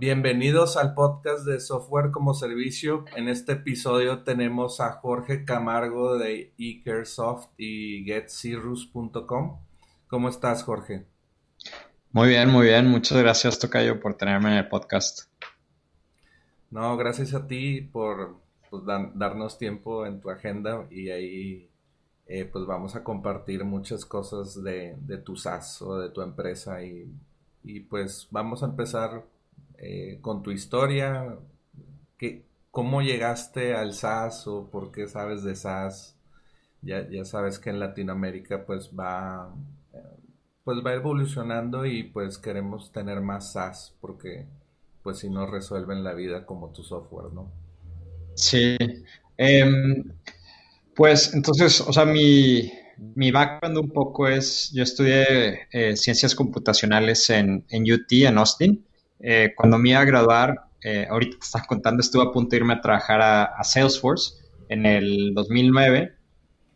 Bienvenidos al podcast de Software como Servicio. En este episodio tenemos a Jorge Camargo de eCaresoft y GetCirrus.com. ¿Cómo estás, Jorge? Muy bien, muy bien. Muchas gracias, Tocayo, por tenerme en el podcast. No, gracias a ti por pues, darnos tiempo en tu agenda y ahí eh, pues vamos a compartir muchas cosas de, tu SaaS o de tu empresa y, y pues vamos a empezar eh, con tu historia, que, cómo llegaste al SAS o por qué sabes de SAS. Ya, ya sabes que en Latinoamérica pues va, pues va evolucionando y pues queremos tener más SAS porque pues si no resuelven la vida como tu software, ¿no? Sí. Em, pues entonces, o sea, mi, mi background un poco es, yo estudié eh, ciencias computacionales en, en UT, en Austin. Eh, cuando me iba a graduar, eh, ahorita te estás contando, estuve a punto de irme a trabajar a, Salesforce en el 2009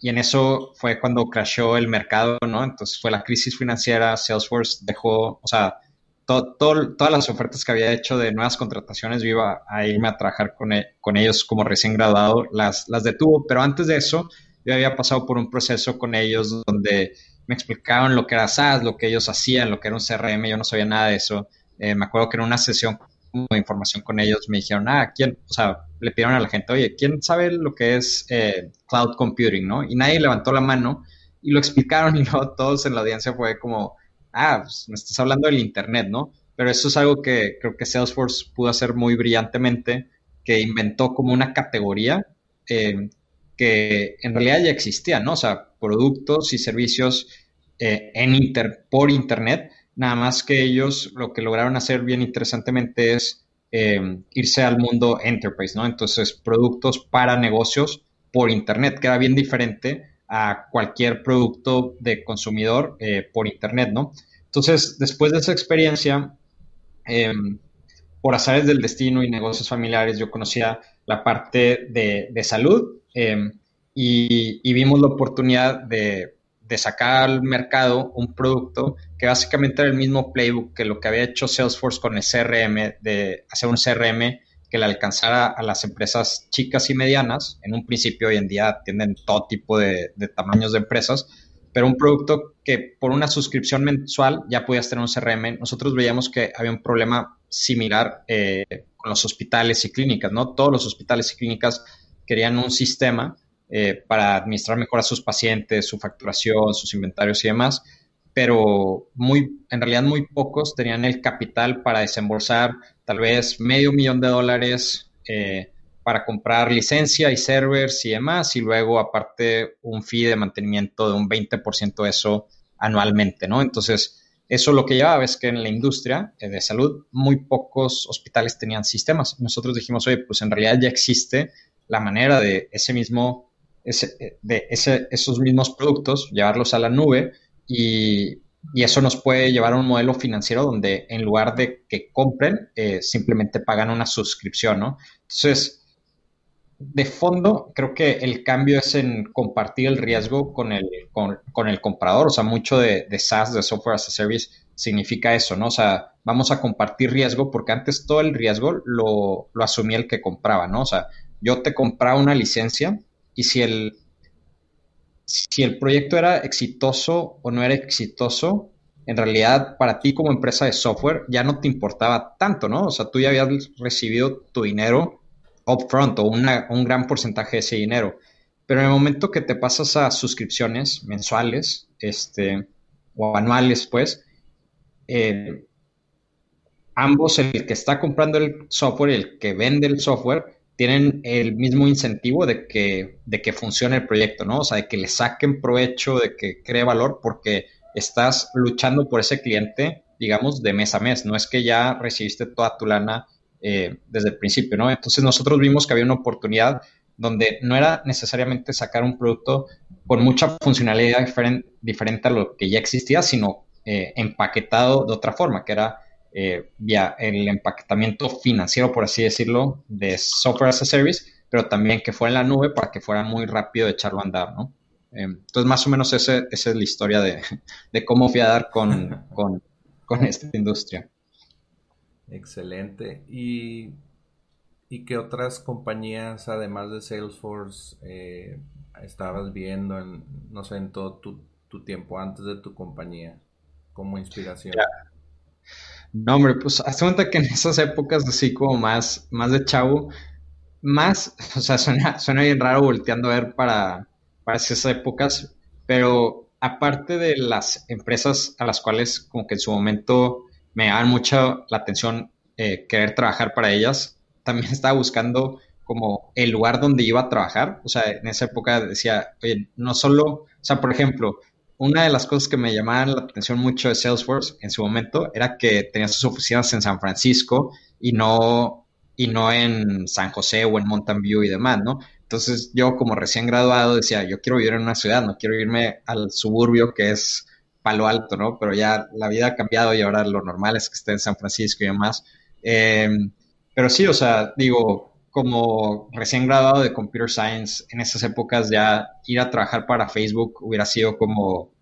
y en eso fue cuando crashó el mercado, ¿no? Entonces fue la crisis financiera, Salesforce dejó, o sea, todas las ofertas que había hecho de nuevas contrataciones, yo iba a irme a trabajar con, e, con ellos como recién graduado, las, las detuvo, pero antes de eso yo había pasado por un proceso con ellos donde me explicaban lo que era SaaS, lo que ellos hacían, lo que era un CRM, yo no sabía nada de eso. Eh, me acuerdo que en una sesión de información con ellos me dijeron, ah, ¿quién? O sea, le pidieron a la gente, oye, ¿quién sabe lo que es eh, cloud computing, no? Y nadie levantó la mano y lo explicaron y luego todos en la audiencia fue como, ah, pues, me estás hablando del Internet, ¿no? Pero eso es algo que creo que Salesforce pudo hacer muy brillantemente, que inventó como una categoría eh, que en realidad ya existía, ¿no? O sea, productos y servicios en inter por Internet Nada más que ellos lo que lograron hacer bien interesantemente es eh, irse al mundo enterprise, ¿no? Entonces, productos para negocios por Internet, que era bien diferente a cualquier producto de consumidor eh, por Internet, ¿no? Entonces, después de esa experiencia, em, por azares del destino y negocios familiares, yo conocía la parte de, salud em, y, vimos la oportunidad de de sacar al mercado un producto que básicamente era el mismo playbook que lo que había hecho Salesforce con el CRM, de hacer un CRM que le alcanzara a las empresas chicas y medianas. En un principio hoy en día atienden todo tipo de, tamaños de empresas, pero un producto que por una suscripción mensual ya podías tener un CRM. Nosotros veíamos que había un problema similar eh, con los hospitales y clínicas, ¿no? Todos los hospitales y clínicas querían un sistema eh, para administrar mejor a sus pacientes, su facturación, sus inventarios y demás, pero muy, en realidad muy pocos tenían el capital para desembolsar tal vez medio millón de dólares eh, para comprar licencia y servers y demás, y luego aparte un fee de mantenimiento de un 20% de eso anualmente, ¿no? Entonces, eso lo que llevaba es que en la industria eh, de salud muy pocos hospitales tenían sistemas. Nosotros dijimos, oye, pues en realidad ya existe la manera de ese mismo ese, de ese, esos mismos productos, llevarlos a la nube y, y, eso nos puede llevar a un modelo financiero donde en lugar de que compren, eh, simplemente pagan una suscripción, ¿no? Entonces, de fondo, creo que el cambio es en compartir el riesgo con el, con, el comprador. O sea, mucho de, de, SaaS, de Software as a Service, significa eso, ¿no? O sea, vamos a compartir riesgo porque antes todo el riesgo lo, lo asumía el que compraba, ¿no? O sea, yo te compraba una licencia y si el, si el proyecto era exitoso o no era exitoso, en realidad para ti como empresa de software ya no te importaba tanto, ¿no? O sea, tú ya habías recibido tu dinero upfront o un gran porcentaje de ese dinero. Pero en el momento que te pasas a suscripciones mensuales este, o anuales, pues, eh, ambos, el que está comprando el software y el que vende el software, tienen el mismo incentivo de que, de que funcione el proyecto, ¿no? O sea, de que le saquen provecho, de que cree valor, porque estás luchando por ese cliente, digamos, de mes a mes. No es que ya recibiste toda tu lana eh, desde el principio, ¿no? Entonces nosotros vimos que había una oportunidad donde no era necesariamente sacar un producto con mucha funcionalidad diferente a lo que ya existía, sino eh, empaquetado de otra forma, que era eh, vía el empaquetamiento financiero, por así decirlo, de software as a service, pero también que fuera en la nube para que fuera muy rápido de echarlo a andar, ¿no? Eh, entonces, más o menos esa es la historia de, cómo fui a dar con, con, esta industria. Excelente. ¿Y, ¿Y qué otras compañías, además de Salesforce, estabas viendo, en, no sé, en todo tu, tiempo antes de tu compañía como inspiración? No, hombre, pues hace cuenta que en esas épocas así como más, más de chavo, más, o sea, suena, suena bien raro volteando a ver para, para esas épocas, pero aparte de las empresas a las cuales como que en su momento me daban mucha la atención eh, querer trabajar para ellas, también estaba buscando como el lugar donde iba a trabajar. O sea, en esa época decía, oye, no solo, o sea, por ejemplo, una de las cosas que me llamaban la atención mucho de Salesforce en su momento era que tenía sus oficinas en San Francisco y no, y no en San José o en Mountain View y demás, ¿no? Entonces yo como recién graduado decía, yo quiero vivir en una ciudad, no quiero irme al suburbio que es Palo Alto, ¿no? Pero ya la vida ha cambiado y ahora lo normal es que esté en San Francisco y demás. Eh, pero sí, o sea, digo, como recién graduado de Computer Science, en esas épocas ya ir a trabajar para Facebook hubiera sido como,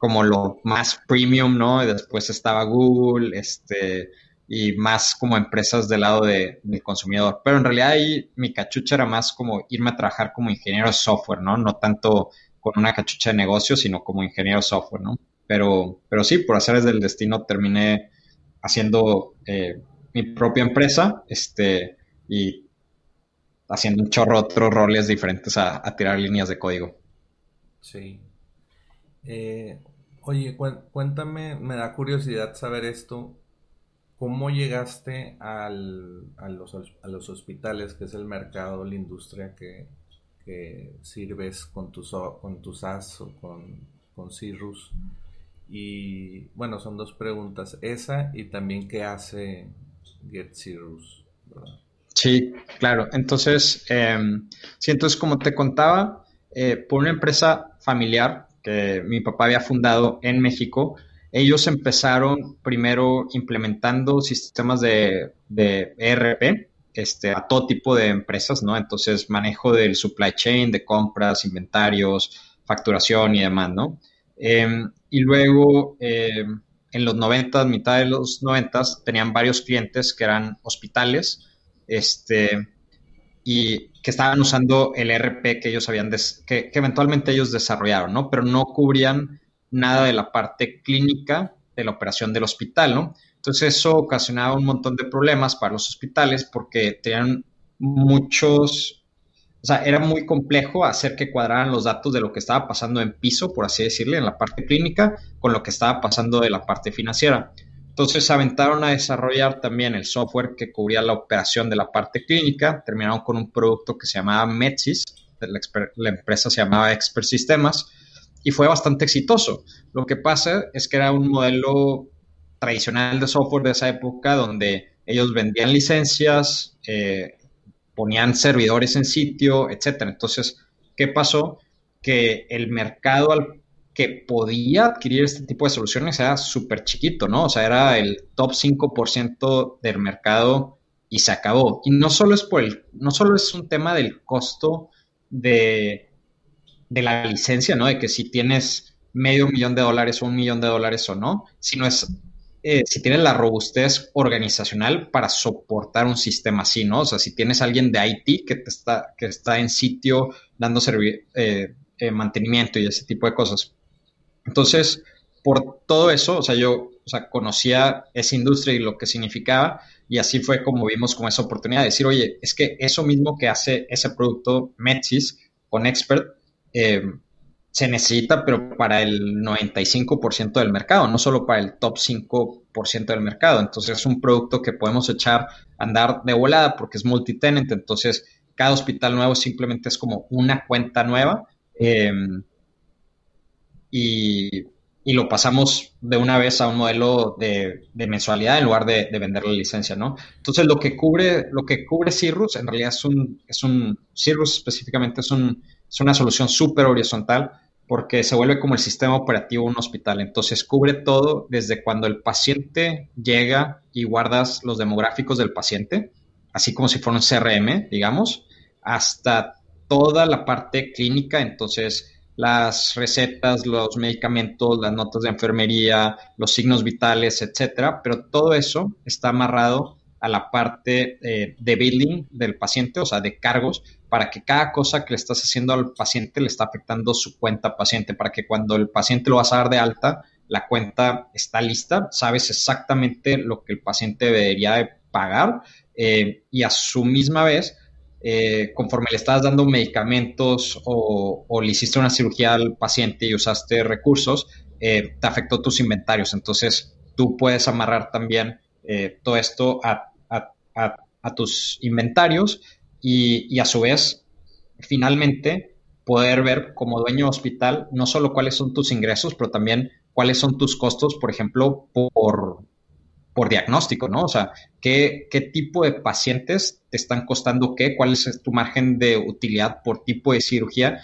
como lo más premium, ¿no? Y después estaba Google, este, y más como empresas del lado de, del consumidor. Pero en realidad ahí mi cachucha era más como irme a trabajar como ingeniero de software, ¿no? No tanto con una cachucha de negocio, sino como ingeniero de software, ¿no? Pero, pero sí, por hacer del destino terminé haciendo eh, mi propia empresa, este, y haciendo un chorro otros roles diferentes a, tirar líneas de código. Sí. Eh, oye, cuéntame, me da curiosidad saber esto. ¿Cómo llegaste a, los, hospitales, que es el mercado, la industria que, sirves con tus, con tus SaaS o con, con Cirrus? Y bueno, son dos preguntas. Esa y también qué hace Get Cirrus. Sí, claro. Entonces, eh, sí, entonces como te contaba, eh, por una empresa familiar que mi papá había fundado en México, ellos empezaron primero implementando sistemas de, de ERP este, a todo tipo de empresas, ¿no? Entonces, manejo del supply chain, de compras, inventarios, facturación y demás, ¿no? Em, y luego, em, en los 90, mitad de los 90, tenían varios clientes que eran hospitales, este, y que estaban usando el RP que ellos habían, que, eventualmente ellos desarrollaron, ¿no? Pero no cubrían nada de la parte clínica de la operación del hospital, ¿no? Entonces eso ocasionaba un montón de problemas para los hospitales porque tenían muchos, o sea, era muy complejo hacer que cuadraran los datos de lo que estaba pasando en piso, por así decirle, en la parte clínica, con lo que estaba pasando de la parte financiera. Entonces se aventaron a desarrollar también el software que cubría la operación de la parte clínica. Terminaron con un producto que se llamaba Medsys, la, empresa se llamaba Expert Sistemas y fue bastante exitoso. Lo que pasa es que era un modelo tradicional de software de esa época donde ellos vendían licencias, eh, ponían servidores en sitio, etc. Entonces, ¿qué pasó? Que el mercado al que podía adquirir este tipo de soluciones era súper chiquito, ¿no? O sea, era el top 5% del mercado y se acabó. Y no solo es por el, no solo es un tema del costo de, de la licencia, ¿no? De que si tienes medio millón de dólares o un millón de dólares o no, sino es eh, si tienes la robustez organizacional para soportar un sistema así, ¿no? O sea, si tienes alguien de IT que, te está, que está en sitio dando eh, eh, mantenimiento y ese tipo de cosas. Entonces, por todo eso, o sea, yo o sea, conocía esa industria y lo que significaba, y así fue como vimos con esa oportunidad de decir, oye, es que eso mismo que hace ese producto Metis con Expert, eh, se necesita, pero para el 95% del mercado, no solo para el top 5% del mercado. Entonces es un producto que podemos echar a andar de volada porque es multitenant. Entonces cada hospital nuevo simplemente es como una cuenta nueva em, y, lo pasamos de una vez a un modelo de, mensualidad en lugar de, vender la licencia, ¿no? Entonces lo que cubre, lo que cubre Cirrus en realidad es un, es un Cirrus específicamente es un es una solución súper horizontal porque se vuelve como el sistema operativo de un hospital. Entonces cubre todo desde cuando el paciente llega y guardas los demográficos del paciente, así como si fuera un CRM, digamos, hasta toda la parte clínica. Entonces las recetas, los medicamentos, las notas de enfermería, los signos vitales, etcétera. Pero todo eso está amarrado a la parte eh, de billing del paciente, o sea, de cargos, para que cada cosa que le estás haciendo al paciente le está afectando su cuenta paciente, para que cuando el paciente lo vas a dar de alta, la cuenta está lista, sabes exactamente lo que el paciente debería de pagar eh, y a su misma vez, eh, conforme le estás dando medicamentos o, le hiciste una cirugía al paciente y usaste recursos, te afectó tus inventarios. Entonces, tú puedes amarrar también todo esto a a, tus inventarios y, a su vez, finalmente, poder ver como dueño de hospital no solo cuáles son tus ingresos, pero también cuáles son tus costos, por ejemplo, por, por diagnóstico, ¿no? O sea, ¿qué, ¿qué, tipo de pacientes te están costando qué? ¿Cuál es tu margen de utilidad por tipo de cirugía?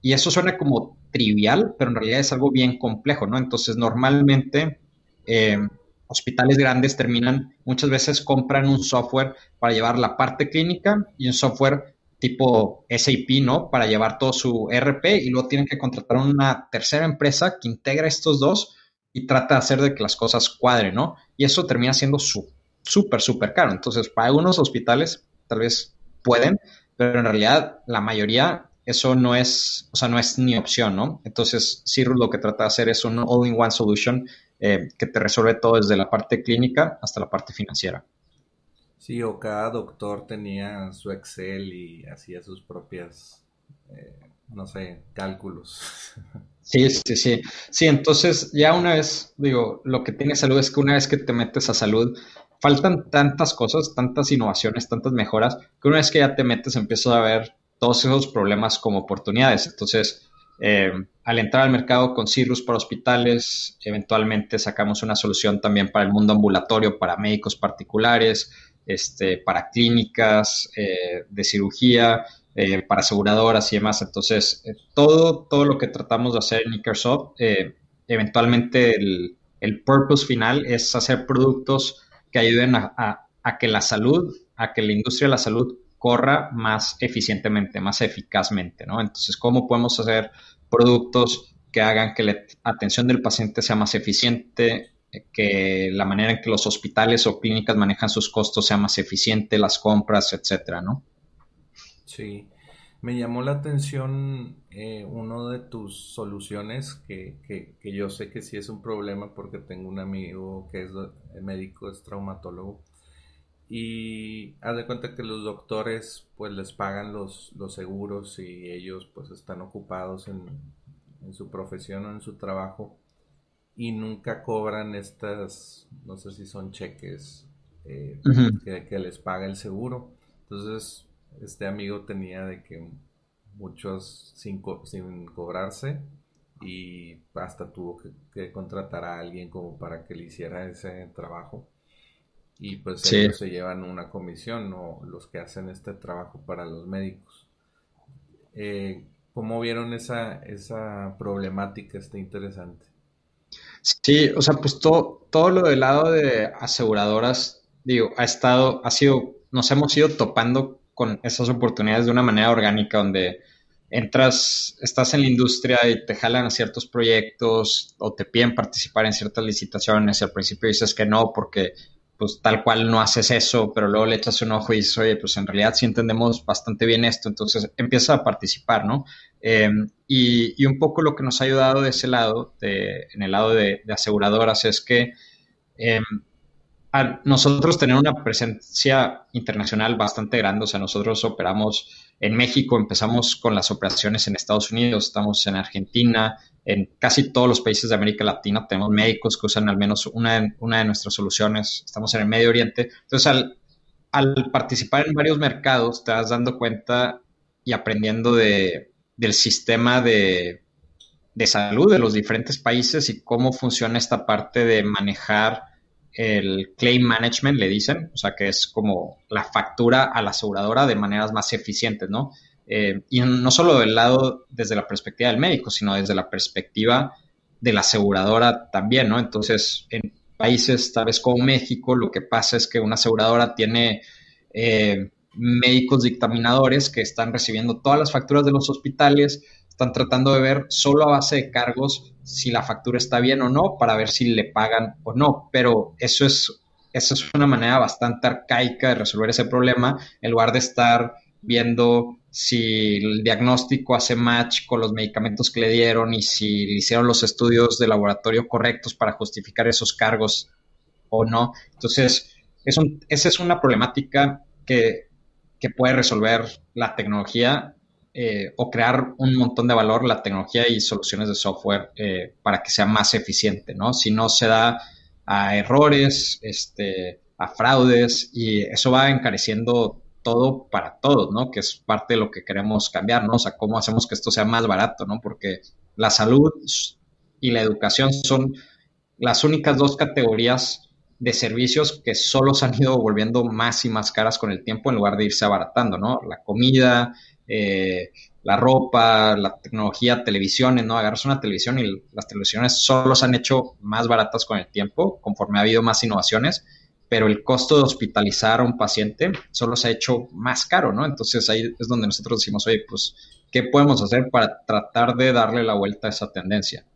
Y eso suena como trivial, pero en realidad es algo bien complejo, ¿no? Entonces, normalmente eh, hospitales grandes terminan, muchas veces compran un software para llevar la parte clínica y un software tipo SAP, ¿no? Para llevar todo su ERP y luego tienen que contratar una tercera empresa que integra estos dos y trata de hacer de que las cosas cuadren, ¿no? Y eso termina siendo súper, súper caro. Entonces, para algunos hospitales tal vez pueden, pero en realidad la mayoría eso no es, o sea, no es ni opción, ¿no? Entonces, Cirrus lo que trata de hacer es un all-in-one solution eh, que te resuelve todo desde la parte clínica hasta la parte financiera. Sí, o cada doctor tenía su Excel y hacía sus propias, eh, no sé, cálculos. Sí, sí, sí. Sí, entonces ya una vez, digo, lo que tiene salud es que una vez que te metes a salud, faltan tantas cosas, tantas innovaciones, tantas mejoras, que una vez que ya te metes empiezas a ver todos esos problemas como oportunidades. Entonces, eh, al entrar al mercado con Cirrus para hospitales, eventualmente sacamos una solución también para el mundo ambulatorio, para médicos particulares, este, para clínicas eh, de cirugía, eh, para aseguradoras y demás. Entonces, todo, todo lo que tratamos de hacer en Microsoft, eventualmente el, el, purpose final es hacer productos que ayuden a, a que la salud, a que la industria de la salud corra más eficientemente, más eficazmente, ¿no? Entonces, ¿cómo podemos hacer productos que hagan que la atención del paciente sea más eficiente, que la manera en que los hospitales o clínicas manejan sus costos sea más eficiente, las compras, etcétera, ¿no? Sí, me llamó la atención eh, uno de tus soluciones que, que, que, yo sé que sí es un problema porque tengo un amigo que es médico, es traumatólogo y haz de cuenta que los doctores pues les pagan los, los seguros y ellos pues están ocupados en, su profesión o en su trabajo y nunca cobran estas, no sé si son cheques eh, que, les paga el seguro. Entonces, este amigo tenía de que muchos sin, sin cobrarse y hasta tuvo que, que, contratar a alguien como para que le hiciera ese trabajo y pues ellos se llevan una comisión o los que hacen este trabajo para los médicos. Eh, ¿Cómo vieron esa, esa problemática? Está interesante. Sí, o sea, pues todo, todo lo del lado de aseguradoras, digo, ha estado, ha sido, nos hemos ido topando con esas oportunidades de una manera orgánica donde entras, estás en la industria y te jalan a ciertos proyectos o te piden participar en ciertas licitaciones y al principio dices que no porque pues tal cual no haces eso, pero luego le echas un ojo y dices, oye, pues en realidad sí entendemos bastante bien esto, entonces empieza a participar, ¿no? Eh, y, un poco lo que nos ha ayudado de ese lado, de, en el lado de, aseguradoras, es que eh, nosotros tenemos una presencia internacional bastante grande, o sea, nosotros operamos en México, empezamos con las operaciones en Estados Unidos, estamos en Argentina, en casi todos los países de América Latina tenemos médicos que usan al menos una de, nuestras soluciones, estamos en el Medio Oriente. Entonces, al, participar en varios mercados, te vas dando cuenta y aprendiendo de, del sistema de salud de los diferentes países y cómo funciona esta parte de manejar el claim management, le dicen, o sea, que es como la factura a la aseguradora de maneras más eficientes, ¿no? Eh, y no solo del lado desde la perspectiva del médico, sino desde la perspectiva de la aseguradora también, ¿no? Entonces, en países tal vez como México, lo que pasa es que una aseguradora tiene eh, médicos dictaminadores que están recibiendo todas las facturas de los hospitales, están tratando de ver solo a base de cargos si la factura está bien o no para ver si le pagan o no. Pero eso es, eso es una manera bastante arcaica de resolver ese problema en lugar de estar viendo si el diagnóstico hace match con los medicamentos que le dieron y si hicieron los estudios de laboratorio correctos para justificar esos cargos o no. Entonces, es esa es una problemática que, que puede resolver la tecnología eh, o crear un montón de valor la tecnología y soluciones de software eh, para que sea más eficiente, ¿no? Si no se da a errores, este, a fraudes y eso va encareciendo todo para todos, ¿no? Que es parte de lo que queremos cambiar, ¿no? O sea, cómo hacemos que esto sea más barato, ¿no? Porque la salud y la educación son las únicas dos categorías de servicios que solo se han ido volviendo más y más caras con el tiempo en lugar de irse abaratando, ¿no? La comida, eh, la ropa, la tecnología, televisiones, ¿no? Agarras una televisión y las televisiones solo se han hecho más baratas con el tiempo, conforme ha habido más innovaciones, pero el costo de hospitalizar a un paciente solo se ha hecho más caro, ¿no? Entonces ahí es donde nosotros decimos, oye, pues, ¿qué podemos hacer para tratar de darle la vuelta a esa tendencia?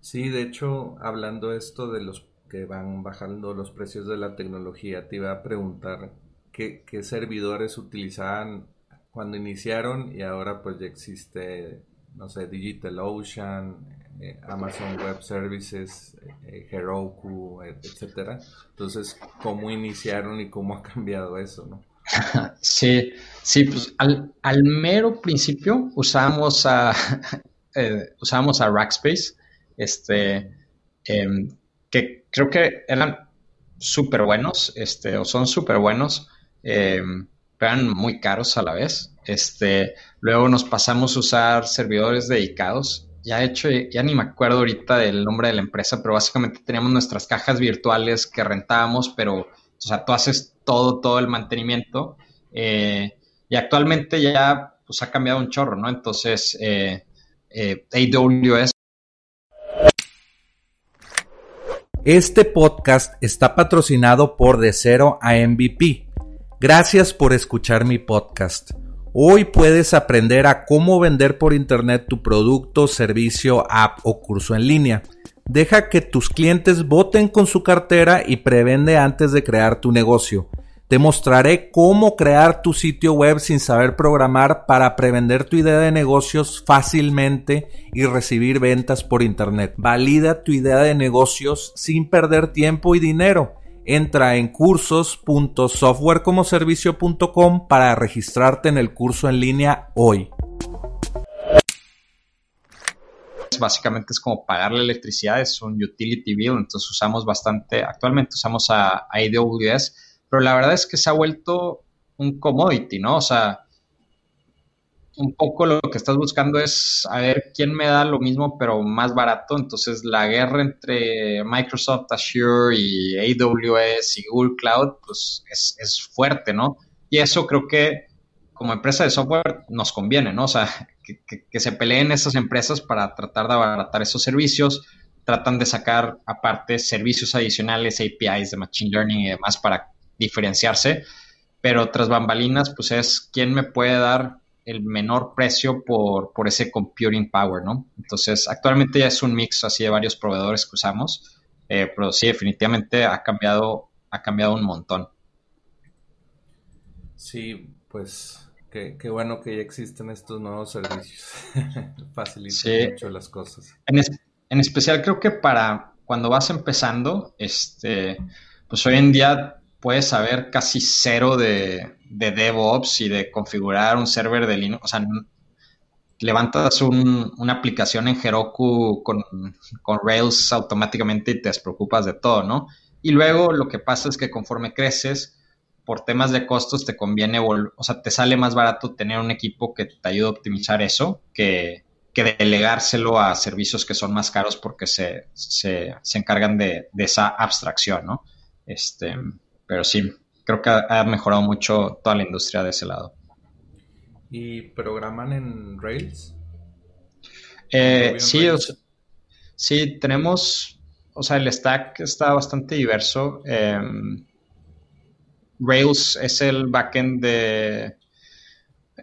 Sí, de hecho, hablando esto de los que van bajando los precios de la tecnología, te iba a preguntar qué, qué servidores utilizaban cuando iniciaron y ahora pues ya existe, no sé, DigitalOcean, eh, Amazon Web Services, eh, Heroku, etcétera. Entonces, ¿cómo iniciaron y cómo ha cambiado eso, no? Sí, sí, pues al, al mero principio usábamos a, eh, usábamos a Rackspace, este, em, que creo que eran súper buenos, este, o son súper buenos. Eh, eran muy caros a la vez. Este, luego nos pasamos a usar servidores dedicados. Ya he hecho, ya ni me acuerdo ahorita del nombre de la empresa, pero básicamente teníamos nuestras cajas virtuales que rentábamos, pero, o sea, tú haces todo, todo el mantenimiento. Eh, y actualmente ya, pues ha cambiado un chorro, ¿no? Entonces, eh, eh, AWS. Este podcast está patrocinado por De Cero a MVP Gracias por escuchar mi podcast. Hoy puedes aprender a cómo vender por Internet tu producto, servicio, app o curso en línea. Deja que tus clientes voten con su cartera y prevende antes de crear tu negocio. Te mostraré cómo crear tu sitio web sin saber programar para prevender tu idea de negocios fácilmente y recibir ventas por Internet. Valida tu idea de negocios sin perder tiempo y dinero Entra en cursos.softwarecomoservicio.com para registrarte en el curso en línea hoy. Básicamente es como pagar la electricidad, es un utility bill, entonces usamos bastante, actualmente usamos a, a AWS, pero la verdad es que se ha vuelto un commodity, ¿no? O sea, un poco lo que estás buscando es a ver quién me da lo mismo pero más barato. Entonces la guerra entre Microsoft Azure y AWS y Google Cloud pues es, fuerte, ¿no? Y eso creo que como empresa de software nos conviene, ¿no? O sea, que, se peleen esas empresas para tratar de abaratar esos servicios, tratan de sacar aparte servicios adicionales, APIs de Machine Learning y demás para diferenciarse, pero tras bambalinas pues es quién me puede dar el menor precio por, por, ese computing power, ¿no? Entonces, actualmente ya es un mix así de varios proveedores que usamos, eh, pero sí, definitivamente ha cambiado, ha cambiado un montón. Sí, pues qué, bueno que ya existen estos nuevos servicios. Facilita mucho las cosas. En, en, especial creo que para cuando vas empezando, este, pues hoy en día puedes saber casi cero de, de DevOps y de configurar un server de Linux. O sea, levantas una aplicación en Heroku con, Rails automáticamente y te despreocupas de todo, ¿no? Y luego lo que pasa es que conforme creces, por temas de costos te conviene, o sea, te sale más barato tener un equipo que te ayude a optimizar eso que, delegárselo a servicios que son más caros porque se, se, se encargan de, esa abstracción, ¿no? Este, pero sí, creo que ha, mejorado mucho toda la industria de ese lado. ¿Y programan en Rails? Eh, sí, sí, tenemos, o sea, el stack está bastante diverso. Em, Rails es el backend de,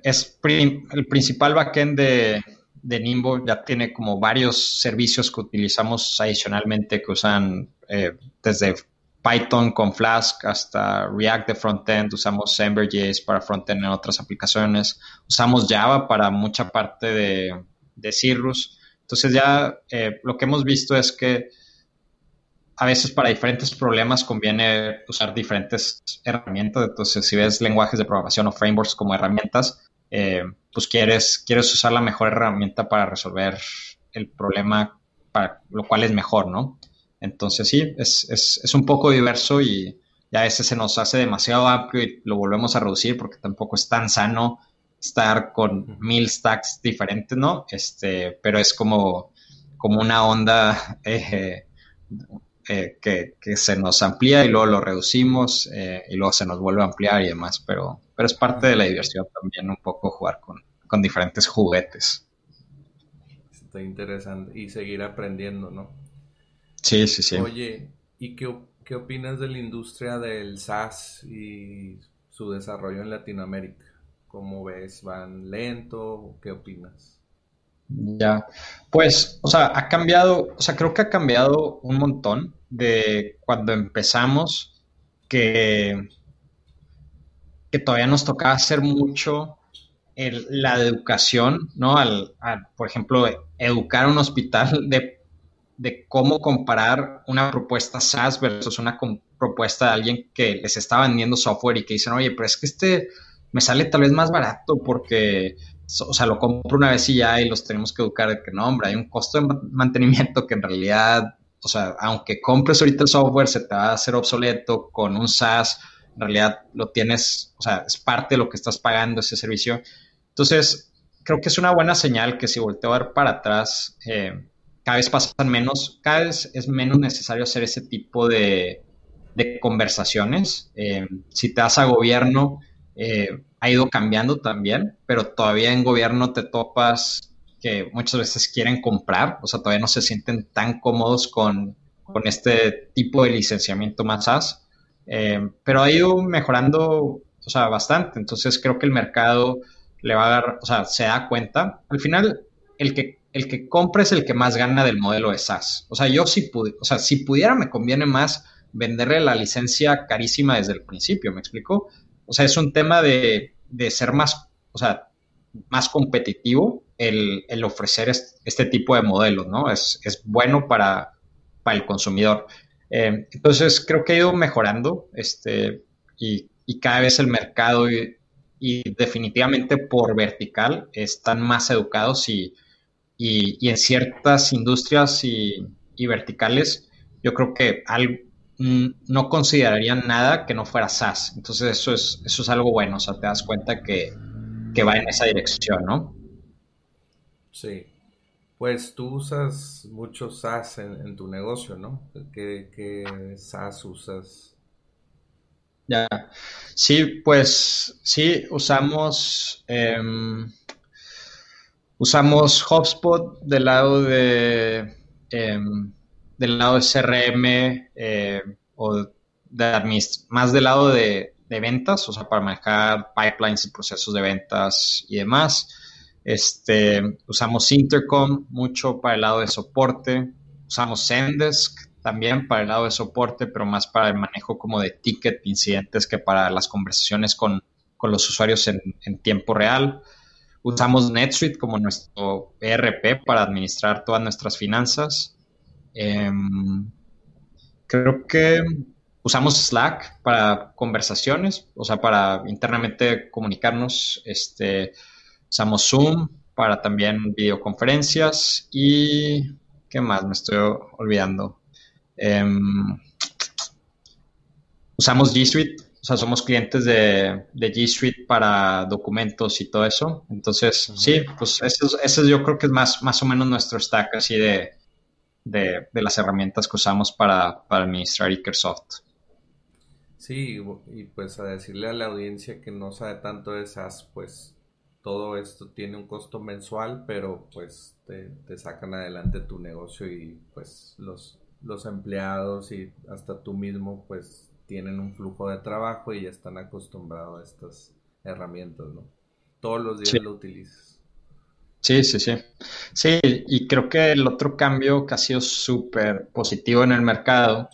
es el principal backend de, de Nimbo, ya tiene como varios servicios que utilizamos adicionalmente que usan eh, desde Python con Flask hasta React de frontend, usamos Ember.js para frontend en otras aplicaciones, usamos Java para mucha parte de, de Cirrus. Entonces ya eh, lo que hemos visto es que a veces para diferentes problemas conviene usar diferentes herramientas. Entonces si ves lenguajes de programación o frameworks como herramientas, eh, pues quieres, quieres usar la mejor herramienta para resolver el problema, para lo cual es mejor, ¿no? Entonces sí, es, es, es un poco diverso y, a veces se nos hace demasiado amplio y lo volvemos a reducir porque tampoco es tan sano estar con mil stacks diferentes, ¿no? Este, pero es como, como una onda eh, eh, que, se nos amplía y luego lo reducimos eh, y luego se nos vuelve a ampliar y demás, pero, pero es parte de la diversión también un poco jugar con, con diferentes juguetes. Está interesante y seguir aprendiendo, ¿no? Sí, sí, sí. Oye, ¿y qué, qué opinas de la industria del SaaS y su desarrollo en Latinoamérica? ¿Cómo ves? ¿Van lento? ¿Qué opinas? Ya, pues, o sea, ha cambiado, o sea, creo que ha cambiado un montón de cuando empezamos, que, que todavía nos tocaba hacer mucho la educación, ¿no? Al, al, por ejemplo, educar a un hospital de de cómo comparar una propuesta SaaS versus una propuesta de alguien que les está vendiendo software y que dicen, oye, pero es que este me sale tal vez más barato porque, o sea, lo compro una vez y ya y los tenemos que educar de que no, hombre, hay un costo de mantenimiento que en realidad, o sea, aunque compres ahorita el software, se te va a hacer obsoleto con un SaaS, en realidad lo tienes, o sea, es parte de lo que estás pagando ese servicio. Entonces, creo que es una buena señal que si volteo a ver para atrás, eh, cada vez pasan menos, cada vez es menos necesario hacer ese tipo de, conversaciones. Eh, si te das a gobierno, eh, ha ido cambiando también, pero todavía en gobierno te topas que muchas veces quieren comprar, o sea, todavía no se sienten tan cómodos con, este tipo de licenciamiento más SaaS, eh, pero ha ido mejorando, o sea, bastante. Entonces creo que el mercado le va a dar, o sea, se da cuenta. Al final, el que el que compra es el que más gana del modelo de SaaS. O sea, yo si, o sea, si pudiera me conviene más venderle la licencia carísima desde el principio, ¿me explico? O sea, es un tema de, ser más, o sea, más competitivo el, ofrecer este, tipo de modelos, ¿no? Es, bueno para, para, el consumidor. Eh, entonces, creo que ha ido mejorando este, y, cada vez el mercado y, y definitivamente por vertical están más educados y y, en ciertas industrias y, verticales, yo creo que mm, no considerarían nada que no fuera SaaS. Entonces eso es, eso es algo bueno, o sea, te das cuenta que, va en esa dirección, ¿no? Sí. Pues tú usas mucho SaaS en, tu negocio, ¿no? ¿Qué, SaaS usas? Ya. Sí, pues sí, usamos... Em, Usamos HubSpot del lado de em, del lado de CRM eh, o de más del lado de, ventas, o sea, para manejar pipelines y procesos de ventas y demás. Este, usamos Intercom mucho para el lado de soporte. Usamos Zendesk también para el lado de soporte, pero más para el manejo como de ticket, incidentes que para las conversaciones con, los usuarios en, tiempo real. Usamos NetSuite como nuestro ERP para administrar todas nuestras finanzas. Em, creo que usamos Slack para conversaciones, o sea, para internamente comunicarnos. Este, usamos Zoom para también videoconferencias y ¿qué más? Me estoy olvidando. Em, usamos G Suite, o sea, somos clientes de, G Suite para documentos y todo eso. Entonces, sí, pues eso, yo creo que es más, más o menos nuestro stack así de, de, las herramientas que usamos para, para administrar Ikersoft. Sí, y pues a decirle a la audiencia que no sabe tanto de SaaS, pues todo esto tiene un costo mensual, pero pues te, te sacan adelante tu negocio y pues los, los empleados y hasta tú mismo pues tienen un flujo de trabajo y ya están acostumbrados a estas herramientas, ¿no? Todos los días lo utilizas. Sí, sí, sí. Sí, y creo que el otro cambio que ha sido súper positivo en el mercado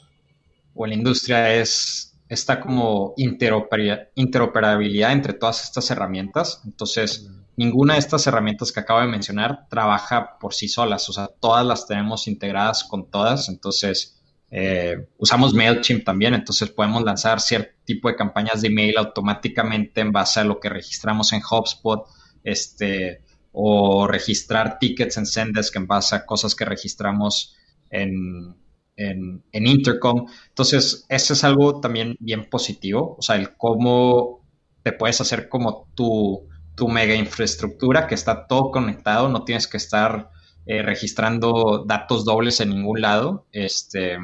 o en la industria es esta como interoperabilidad entre todas estas herramientas. Entonces, ninguna de estas herramientas que acabo de mencionar trabaja por sí solas, o sea, todas las tenemos integradas con todas, entonces eh, usamos MailChimp también, entonces podemos lanzar cierto tipo de campañas de email automáticamente en base a lo que registramos en HubSpot, este, o registrar tickets en Zendesk en base a cosas que registramos en, en, en Intercom. Entonces, eso es algo también bien positivo, o sea, el cómo te puedes hacer como tu tu mega infraestructura que está todo conectado, no tienes que estar eh, registrando datos dobles en ningún lado. Este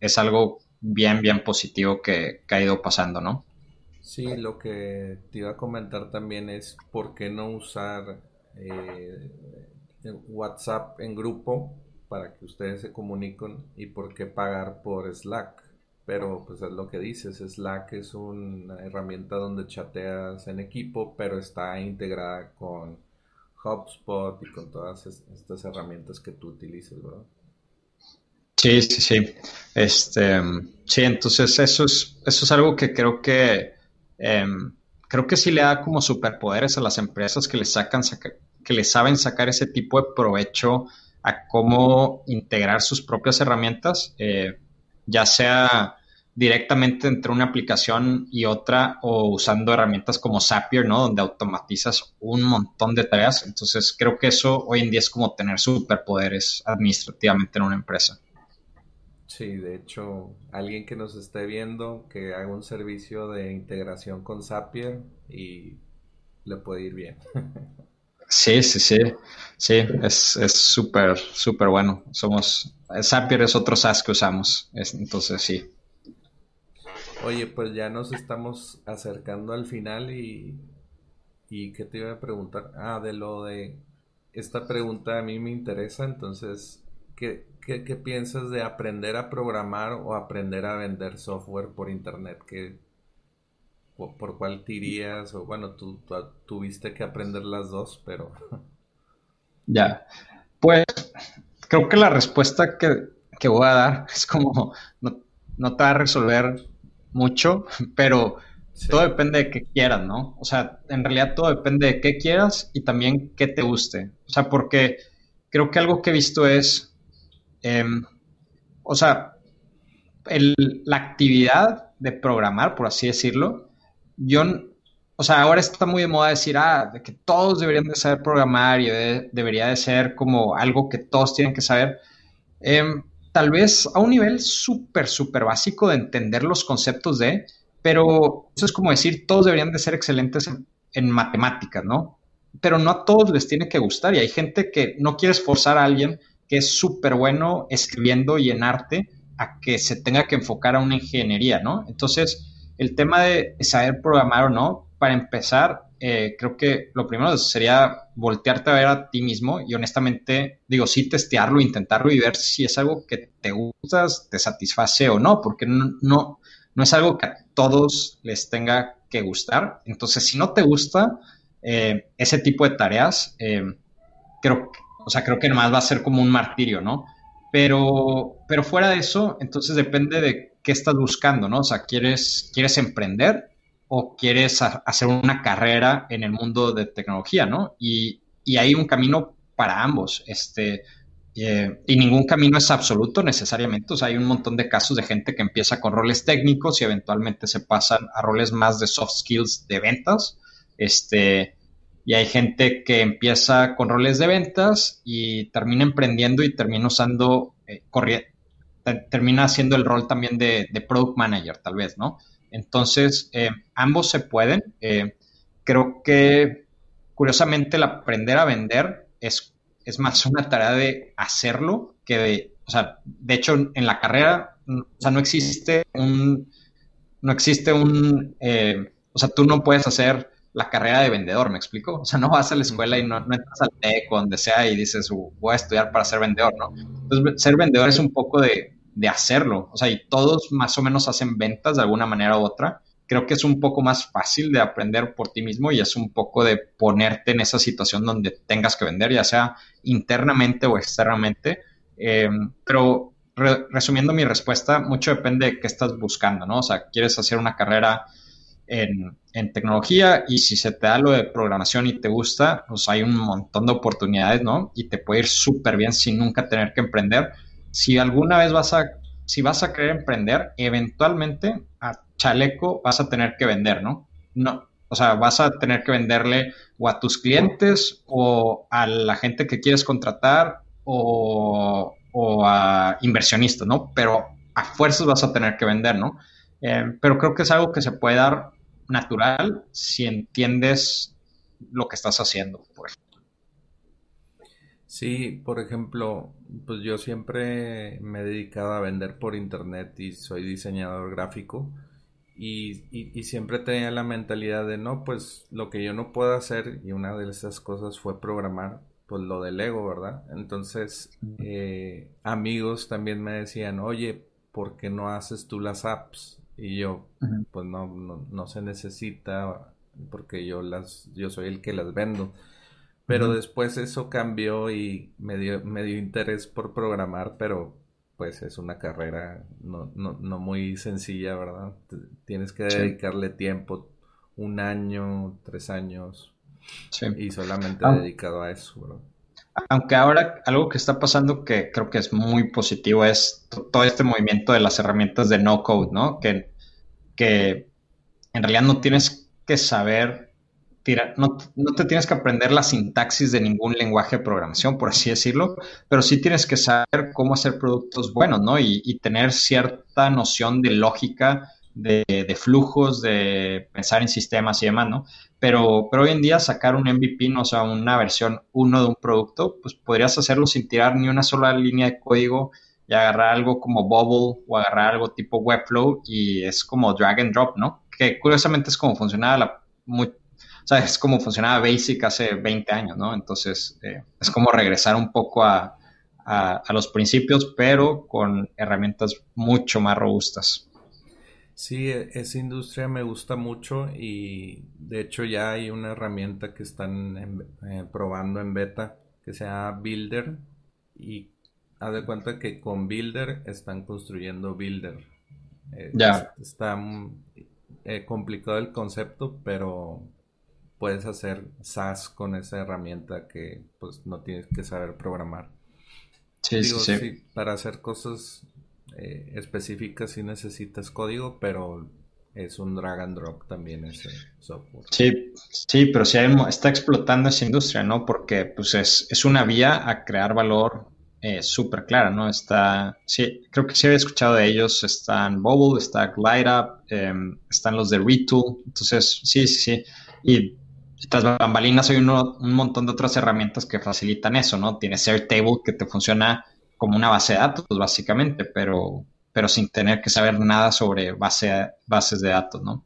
es algo bien, bien positivo que, ha ido pasando, ¿no? Sí, lo que te iba a comentar también es por qué no usar eh, WhatsApp en grupo para que ustedes se comuniquen y por qué pagar por Slack pero pues es lo que dices, Slack es una herramienta donde chateas en equipo, pero está integrada con HubSpot y con todas estas herramientas que tú utilizas, ¿verdad? Sí, sí, sí. Este, sí, entonces eso es, eso es algo que creo que em, creo que sí le da como superpoderes a las empresas que le sacan que le saben sacar ese tipo de provecho a cómo integrar sus propias herramientas. Eh, ya sea directamente entre una aplicación y otra o usando herramientas como Zapier, ¿no? Donde automatizas un montón de tareas. Entonces creo que eso hoy en día es como tener superpoderes administrativamente en una empresa. Sí, de hecho, alguien que nos esté viendo, que haga un servicio de integración con Zapier y le puede ir bien. Sí, sí, sí. Sí, es súper, súper bueno. Somos, Zapier es otro SaaS que usamos. entonces, sí. Oye, pues ya nos estamos acercando al final y, y ¿qué te iba a preguntar? Ah, de lo de esta pregunta a mí me interesa, entonces, ¿qué, piensas de aprender a programar o aprender a vender software por internet? ¿Qué, por, cuál te irías? O bueno, tú, tuviste que aprender las dos, pero... Ya, pues creo que la respuesta que, voy a dar es como, no te va a resolver mucho, pero todo depende de qué quieras, ¿no? O sea, en realidad todo depende de qué quieras y también qué te guste. O sea, porque creo que algo que he visto es, em, o sea, la actividad de programar, por así decirlo, yo, o sea, ahora está muy de moda decir, ah, de que todos deberían de saber programar y debería de ser como algo que todos tienen que saber. Em, tal vez a un nivel súper, súper básico de entender los conceptos de, pero eso es como decir, todos deberían de ser excelentes en, matemáticas, ¿no? Pero no a todos les tiene que gustar y hay gente que no quiere esforzar a alguien que es súper bueno escribiendo y en arte a que se tenga que enfocar a una ingeniería, ¿no? Entonces, el tema de saber programar o no, para empezar, eh, creo que lo primero sería voltearte a ver a ti mismo y honestamente, digo, sí testearlo, intentarlo y ver si es algo que te gusta, te satisface o no, porque no, no, no es algo que a todos les tenga que gustar. Entonces, si no te gusta eh, ese tipo de tareas, eh, creo, o sea, creo que nomás va a ser como un martirio, ¿no? Pero, pero fuera de eso, entonces depende de qué estás buscando, ¿no? O sea, ¿quieres, quieres emprender o quieres hacer una carrera en el mundo de tecnología, ¿no? Y, y hay un camino para ambos. Este, eh, y ningún camino es absoluto necesariamente. O sea, hay un montón de casos de gente que empieza con roles técnicos y eventualmente se pasan a roles más de soft skills de ventas. Este, y hay gente que empieza con roles de ventas y termina emprendiendo y termina usando, eh, termina haciendo el rol también de, product manager, tal vez, ¿no? Entonces, eh, ambos se pueden. creo que, curiosamente, el aprender a vender es es más una tarea de hacerlo que de, o sea, de hecho en la carrera, o sea, no existe un, no existe un, eh, o sea, tú no puedes hacer la carrera de vendedor, ¿me explico? O sea, no vas a la escuela y no, entras al TEC o donde sea y dices, uh, voy a estudiar para ser vendedor, ¿no? Entonces, ser vendedor es un poco de, de hacerlo, o sea, y todos más o menos hacen ventas de alguna manera u otra, creo que es un poco más fácil de aprender por ti mismo y es un poco de ponerte en esa situación donde tengas que vender, ya sea internamente o externamente. Eh, pero resumiendo mi respuesta, mucho depende de qué estás buscando, ¿no? O sea, quieres hacer una carrera en, tecnología y si se te da lo de programación y te gusta, pues hay un montón de oportunidades, ¿no? Y te puede ir súper bien sin nunca tener que emprender. Si alguna vez vas a, si vas a querer emprender, eventualmente a chaleco vas a tener que vender, ¿no? No, o sea, vas a tener que venderle o a tus clientes o a la gente que quieres contratar o, a inversionistas, ¿no? Pero a fuerzas vas a tener que vender, ¿no? Eh, pero creo que es algo que se puede dar natural si entiendes lo que estás haciendo. Por Sí, por ejemplo, pues yo siempre me he dedicado a vender por internet y soy diseñador gráfico. Y, y, siempre tenía la mentalidad de no, pues lo que yo no puedo hacer, y una de esas cosas fue programar, pues lo del ego, ¿verdad? Entonces, eh, amigos también me decían, oye, ¿por qué no haces tú las apps? Y yo, pues no, no, no, se necesita, porque yo las, yo soy el que las vendo. Pero después eso cambió y me dio, me dio interés por programar, pero pues es una carrera no, no, no muy sencilla, ¿verdad? Tienes que dedicarle tiempo, un año, tres años, y solamente dedicado a eso, ¿verdad? Aunque ahora algo que está pasando que creo que es muy positivo es todo este movimiento de las herramientas de no code, ¿no? Que, que en realidad no tienes que saber no, te tienes que aprender la sintaxis de ningún lenguaje de programación, por así decirlo, pero sí tienes que saber cómo hacer productos buenos, ¿no? Y, tener cierta noción de lógica, de, flujos, de pensar en sistemas y demás, ¿no? Pero, pero hoy en día sacar un MVP, o sea, una versión 1 de un producto, pues podrías hacerlo sin tirar ni una sola línea de código y agarrar algo como Bubble o agarrar algo tipo Webflow y es como drag and drop, ¿no? Que curiosamente es como funcionaba la, sea, es como funcionaba Basic hace 20 años, ¿no? Entonces, eh, es como regresar un poco a, los principios, pero con herramientas mucho más robustas. Sí, e, esa industria me gusta mucho y de hecho ya hay una herramienta que están eh, probando en beta que se llama Builder y haz de cuenta que con Builder están construyendo Builder. Eh, ya. Está mm, complicado el concepto, pero puedes hacer SaaS con esa herramienta que pues no tienes que saber programar. Sí, sí, sí. Para hacer cosas eh, específicas sí necesitas código, pero es un drag and drop también ese software. Sí, sí, pero sí está explotando esa industria, ¿no? Porque pues es, una vía a crear valor eh, súper clara, ¿no? Está, sí, creo que sí había escuchado de ellos, están Bubble, está GlideUp, em, están los de Retool, entonces sí, sí, sí. Y estas bambalinas hay un montón de otras herramientas que facilitan eso, ¿no? Tienes Airtable que te funciona como una base de datos, básicamente, pero, pero sin tener que saber nada sobre base, bases de datos, ¿no?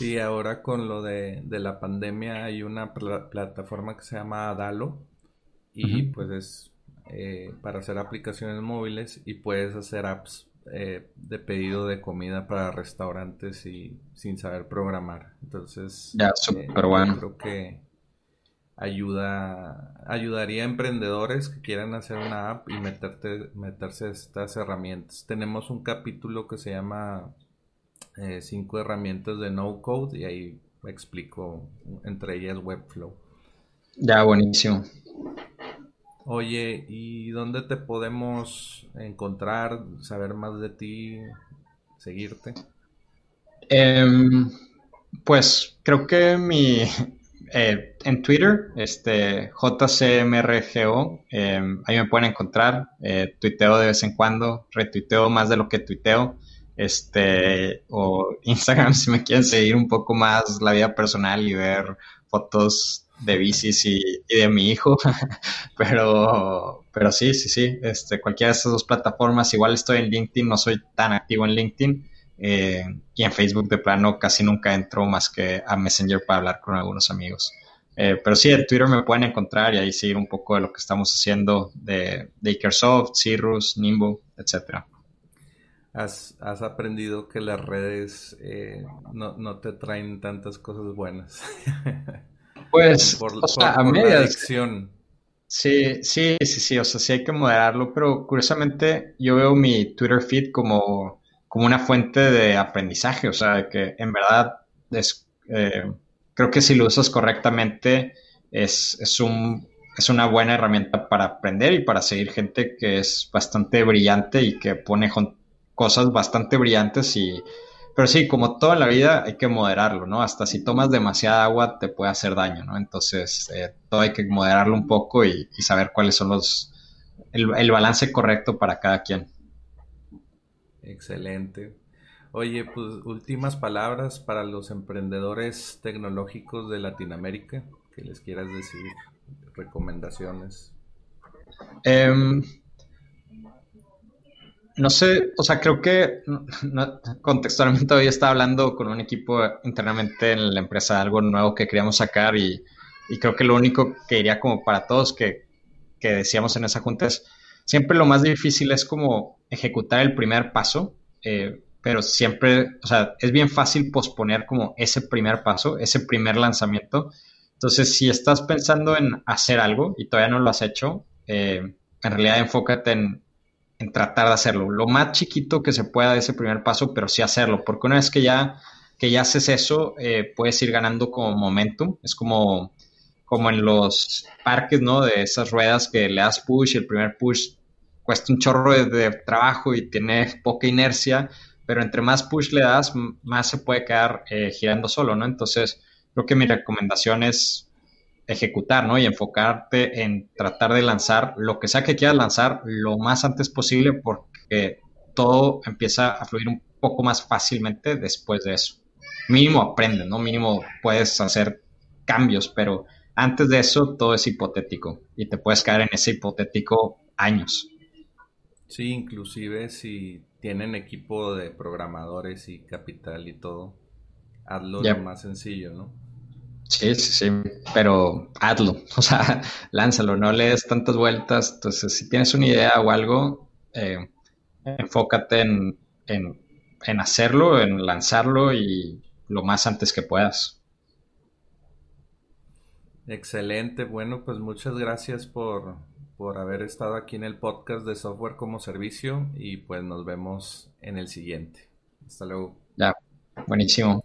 Sí, ahora con lo de, la pandemia hay una plataforma que se llama Adalo y pues es eh, para hacer aplicaciones móviles y puedes hacer apps eh, de pedido de comida para restaurantes y sin saber programar. Entonces, ya, bueno. creo que ayuda, ayudaría a emprendedores que quieran hacer una app y meterte, meterse a estas herramientas. Tenemos un capítulo que se llama eh, cinco herramientas de no code y ahí explico entre ellas Webflow. Ya, buenísimo. Oye, ¿y dónde te podemos encontrar, saber más de ti, seguirte? Em, pues creo que mi eh, en Twitter, este JCMRGO, em, ahí me pueden encontrar. Eh, tuiteo de vez en cuando, retuiteo más de lo que tuiteo. Este, o Instagram si me quieren seguir un poco más la vida personal y ver fotos de bicis y, de mi hijo. pero, pero sí, sí, sí. Este, cualquiera de estas dos plataformas. Igual estoy en LinkedIn, no soy tan activo en LinkedIn. Eh, y en Facebook de plano casi nunca entro más que a Messenger para hablar con algunos amigos. Eh, pero sí, en Twitter me pueden encontrar y ahí seguir un poco de lo que estamos haciendo de, de Ikersoft, Cirrus, Nimbo, etcétera. Has, has, aprendido que las redes eh, no, no, te traen tantas cosas buenas. Pues, o sea, a medias. Sí, sí, sí, sí, o sea, sí hay que moderarlo, pero curiosamente yo veo mi Twitter feed como, como una fuente de aprendizaje, o sea, que en verdad es, eh, creo que si lo usas correctamente es, es, un, es una buena herramienta para aprender y para seguir gente que es bastante brillante y que pone cosas bastante brillantes y pero sí, como toda la vida hay que moderarlo, ¿no? Hasta si tomas demasiada agua te puede hacer daño, ¿no? Entonces, eh, todo hay que moderarlo un poco y, saber cuáles son los, el, balance correcto para cada quien. Excelente. Oye, pues últimas palabras para los emprendedores tecnológicos de Latinoamérica que les quieras decir, recomendaciones. Eh, no sé, o sea, creo que contextualmente hoy estaba hablando con un equipo internamente en la empresa algo nuevo que queríamos sacar y, creo que lo único que diría como para todos que, decíamos en esa junta es, siempre lo más difícil es como ejecutar el primer paso, eh, pero siempre, o sea, es bien fácil posponer como ese primer paso, ese primer lanzamiento. Entonces, si estás pensando en hacer algo y todavía no lo has hecho, eh, en realidad enfócate en en tratar de hacerlo. Lo más chiquito que se pueda de ese primer paso, pero sí hacerlo, porque una vez que ya, que ya haces eso, eh, puedes ir ganando como momentum. Es como, como en los parques, ¿no? De esas ruedas que le das push el primer push cuesta un chorro de, trabajo y tiene poca inercia, pero entre más push le das, más se puede quedar eh, girando solo, ¿no? Entonces, creo que mi recomendación es ejecutar, ¿no? Y enfocarte en tratar de lanzar lo que sea que quieras lanzar lo más antes posible porque todo empieza a fluir un poco más fácilmente después de eso. Mínimo aprende, ¿no? Mínimo puedes hacer cambios, pero antes de eso todo es hipotético y te puedes caer en ese hipotético años. Sí, inclusive si tienen equipo de programadores y capital y todo, hazlo lo más sencillo, ¿no? Sí, sí, sí, pero hazlo, o sea, lánzalo, no le des tantas vueltas. Entonces, si tienes una idea o algo, eh, enfócate en, en, hacerlo, en lanzarlo y lo más antes que puedas. Excelente, bueno, pues muchas gracias por, por haber estado aquí en el podcast de Software como Servicio y pues nos vemos en el siguiente. Hasta luego. Ya, buenísimo.